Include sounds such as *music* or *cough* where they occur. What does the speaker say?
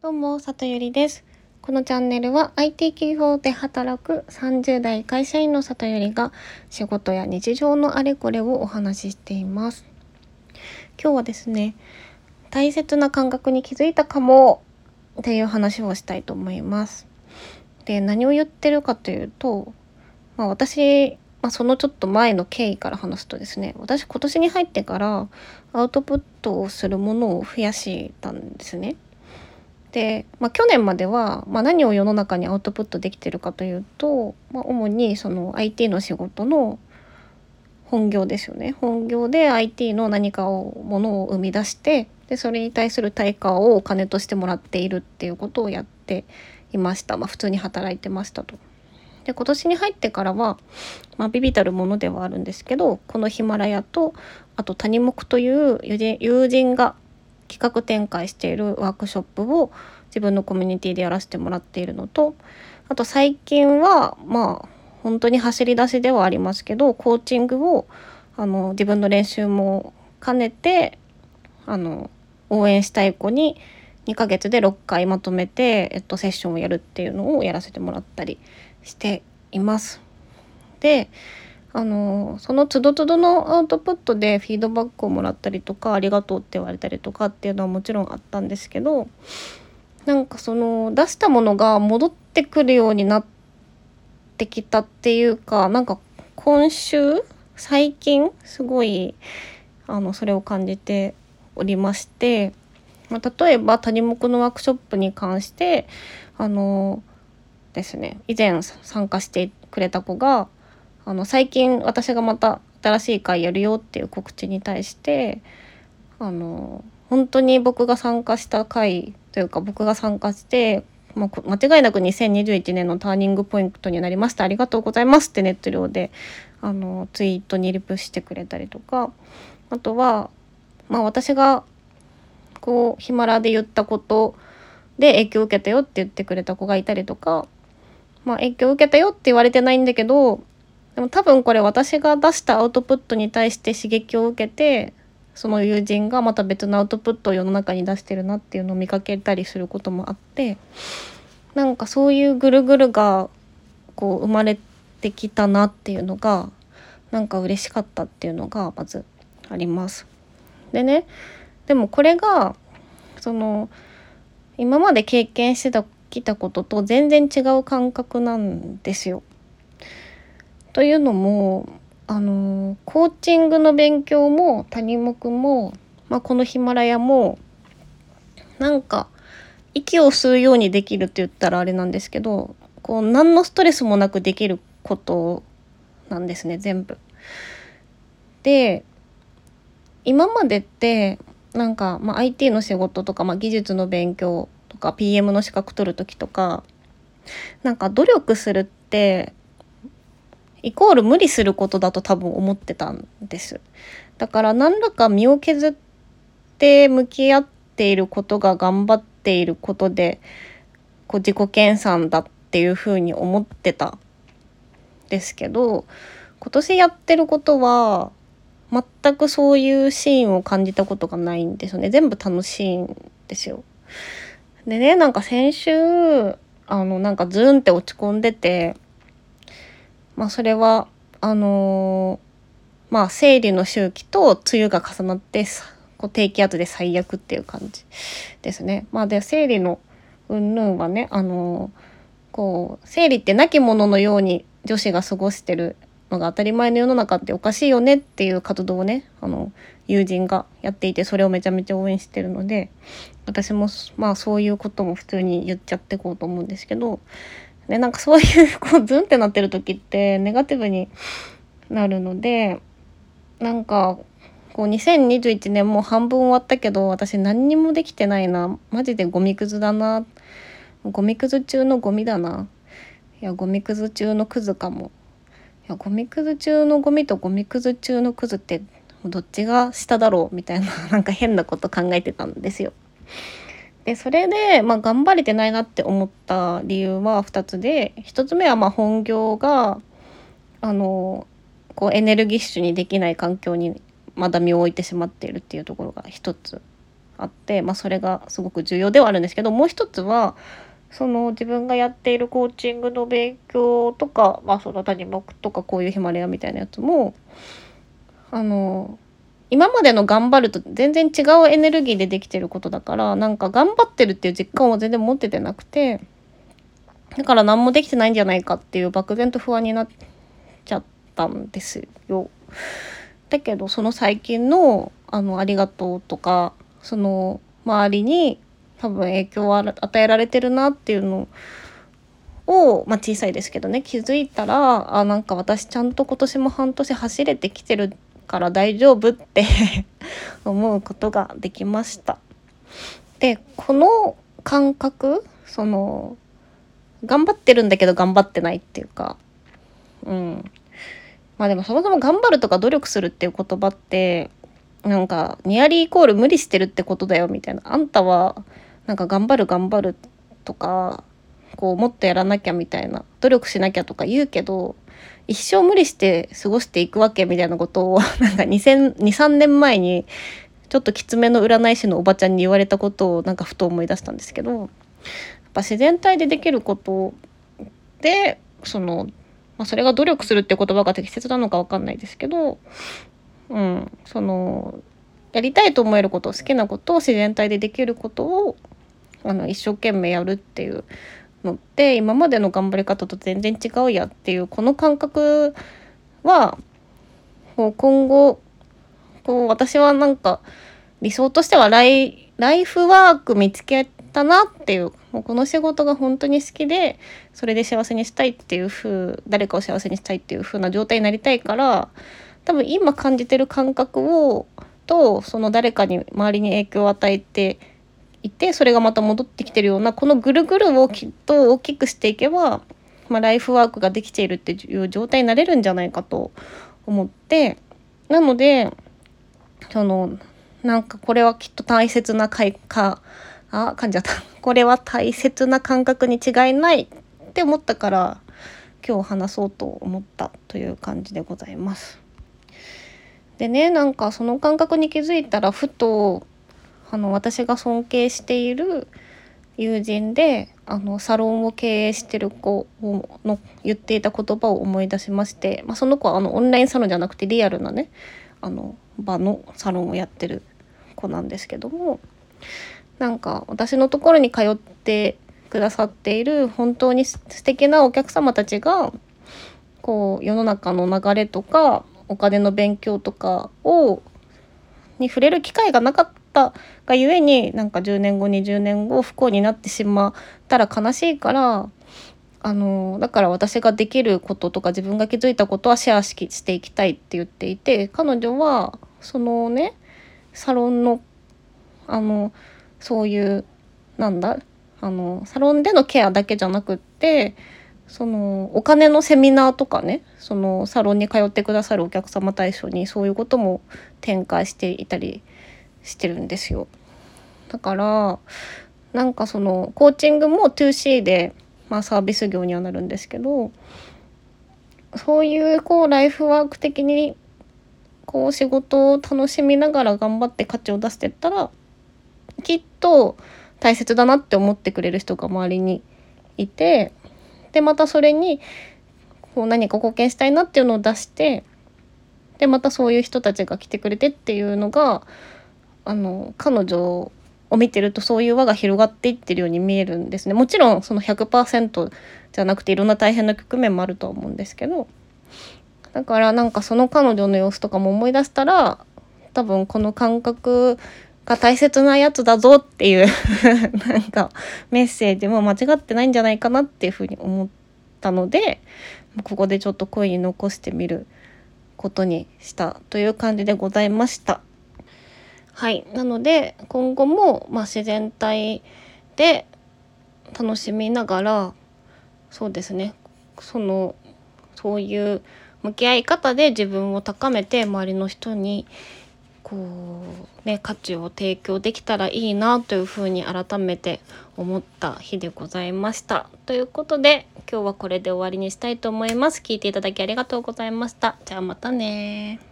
どうも、里ゆりです。このチャンネルは IT 企業で働く30代会社員の里ゆりが仕事や日常のあれこれをお話ししています。今日はですね、大切な感覚に気づいたかもっていう話をしたいと思います。で、何を言ってるかというと、まあ私、まあ、そのちょっと前の経緯から話すとですね私今年に入ってからアウトプットをするものを増やしたんですね。で、まあ、去年までは、まあ、何を世の中にアウトプットできてるかというと、まあ、主にその IT の仕事の本業ですよね本業で IT の何かをものを生み出してでそれに対する対価をお金としてもらっているっていうことをやっていました、まあ、普通に働いてましたと。で今年に入ってからは、まあ、ビビたるものではあるんですけどこのヒマラヤとあと谷目という友人が企画展開しているワークショップを自分のコミュニティでやらせてもらっているのとあと最近はまあ本当に走り出しではありますけどコーチングをあの自分の練習も兼ねてあの応援したい子に2ヶ月で6回まとめて、えっと、セッションをやるっていうのをやらせてもらったりしています。であのそのつどつどのアウトプットでフィードバックをもらったりとかありがとうって言われたりとかっていうのはもちろんあったんですけどなんかその出したものが戻ってくるようになってきたっていうかなんか今週最近すごいあのそれを感じておりまして、まあ、例えば谷目のワークショップに関してあのですね以前参加してくれた子があの最近私がまた新しい会やるよっていう告知に対してあの本当に僕が参加した会というか僕が参加して、まあ、間違いなく2021年のターニングポイントになりました。ありがとうございますってネット上であのツイートにリプしてくれたりとか。あとは、まあ、私がこうヒマラで言ったことで影響を受けたよって言ってくれた子がいたりとか、まあ、影響を受けたよって言われてないんだけどでも多分これ私が出したアウトプットに対して刺激を受けてその友人がまた別のアウトプットを世の中に出してるなっていうのを見かけたりすることもあってなんかそういうぐるぐるがこう生まれてきたなっていうのがなんか嬉しかったっていうのがまずあります。でねでもこれがその今まで経験してきたことと全然違う感覚なんですよ。というのもあのコーチングの勉強も谷目も、まあ、このヒマラヤもなんか息を吸うようにできるって言ったらあれなんですけどこう何のストレスもなくできることなんですね全部。で今までってなんか、まあ、IT の仕事とか、まあ、技術の勉強とか PM の資格取る時とかなんか努力するってイコール無理することだと多分思ってたんです。だから何らか身を削って向き合っていることが頑張っていることでこう自己研鑽だっていうふうに思ってたですけど今年やってることは全くそういうシーンを感じたことがないんですよね全部楽しいんですよ。でねなんか先週あのなんかズーンって落ち込んでてまあそれはあのー、まあ生理の周期と梅雨が重なってこう低気圧で最悪っていう感じですね。まあで生理の云々はねあのー、こう生理って亡き者ののように女子が過ごしてるのが当たり前の世の中っておかしいよねっていう活動をねあの友人がやっていてそれをめちゃめちゃ応援してるので私もまあそういうことも普通に言っちゃっていこうと思うんですけどでなんかそういうこうズンってなってる時ってネガティブになるのでなんかこう2021年もう半分終わったけど私何にもできてないな。マジでゴミくずだな。ゴミくず中のゴミだな。いやゴミくず中のクズかも。いやゴミくず中のゴミとゴミくず中のクズってどっちが下だろう？みたいななんか変なこと考えてたんですよ。でそれで、まあ、頑張れてないなって思った理由は2つで1つ目はま本業があのこうエネルギッシュにできない環境にまだ身を置いてしまっているっていうところが1つあって、まあ、それがすごく重要ではあるんですけどもう一つはその自分がやっているコーチングの勉強とか、まあ、その谷目とかこういうヒマラヤみたいなやつもあの今までの頑張ると全然違うエネルギーでできてることだからなんか頑張ってるっていう実感を全然持っててなくてだから何もできてないんじゃないかっていう漠然と不安になっちゃったんですよ。だけどその最近の「あのありがとう」とかその周りに多分影響を与えられてるなっていうのを、まあ、小さいですけどね気づいたらあなんか私ちゃんと今年も半年走れてきてるってから大丈夫って *laughs* 思うことができました。でこの感覚その頑張ってるんだけど頑張ってないっていうかうん。まあでもそもそも頑張るとか努力するっていう言葉ってなんかニアリーイコール無理してるってことだよみたいな。あんたはなんか頑張る頑張るとかこうもっとやらなきゃみたいな。努力しなきゃとか言うけど一生無理して過ごしていくわけみたいなことを *laughs* なんか2003年前にちょっときつめの占い師のおばちゃんに言われたことをなんかふと思い出したんですけどやっぱ自然体でできることでそのまあ、それが努力するっていう言葉が適切なのか分かんないですけど、うん、そのやりたいと思えること好きなことを自然体でできることをあの一生懸命やるっていうのって今までの頑張り方と全然違うやっていうこの感覚はこう今後こう私はなんか理想としてはライライフワーク見つけたなっていうもうこの仕事が本当に好きでそれで幸せにしたいっていう風誰かを幸せにしたいっていう風な状態になりたいから多分今感じてる感覚をとその誰かに周りに影響を与えていてそれがまた戻ってきてるようなこのぐるぐるをきっと大きくしていけば、まあ、ライフワークができているっていう状態になれるんじゃないかと思ってなのでそのなんかこれはきっと大切な開花あ噛んじゃった *laughs* これは大切な感覚に違いないって思ったから今日話そうと思ったという感じでございます。でねなんかその感覚に気づいたらふとあの私が尊敬している友人であのサロンを経営してる子の言っていた言葉を思い出しまして、まあ、その子はあのオンラインサロンじゃなくてリアルなねあの場のサロンをやってる子なんですけどもなんか私のところに通ってくださっている本当に素敵なお客様たちがこう世の中の流れとかお金の勉強とかをに触れる機会がなかっったがゆえになんか10年後20年後不幸になってしまったら悲しいからあのだから私ができることとか自分が気づいたことはシェアしていきたいって言っていて彼女はそのねサロンのあのそういうなんだあのサロンでのケアだけじゃなくってそのお金のセミナーとかねそのサロンに通ってくださるお客様対象にそういうことも展開していたりしてるんですよ。だからなんかそのコーチングも 2C で、まあ、サービス業にはなるんですけどそういうこうライフワーク的にこう仕事を楽しみながら頑張って価値を出してったらきっと大切だなって思ってくれる人が周りにいてでまたそれにこう何か貢献したいなっていうのを出してでまたそういう人たちが来てくれてっていうのがあの彼女を見てるとそういう輪が広がっていってるように見えるんですねもちろんその100%じゃなくていろんな大変な局面もあるとは思うんですけどだからなんかその彼女の様子とかも思い出したら多分この感覚が大切なやつだぞっていう *laughs* なんかメッセージも間違ってないんじゃないかなっていうふうに思ったのでここでちょっと声に残してみることにしたという感じでございました。はい。なので今後も、まあ、自然体で楽しみながらそうですねそのそういう向き合い方で自分を高めて周りの人にこうね価値を提供できたらいいなというふうに改めて思った日でございました。ということで今日はこれで終わりにしたいと思います。聞いていただきありがとうございました。じゃあまたね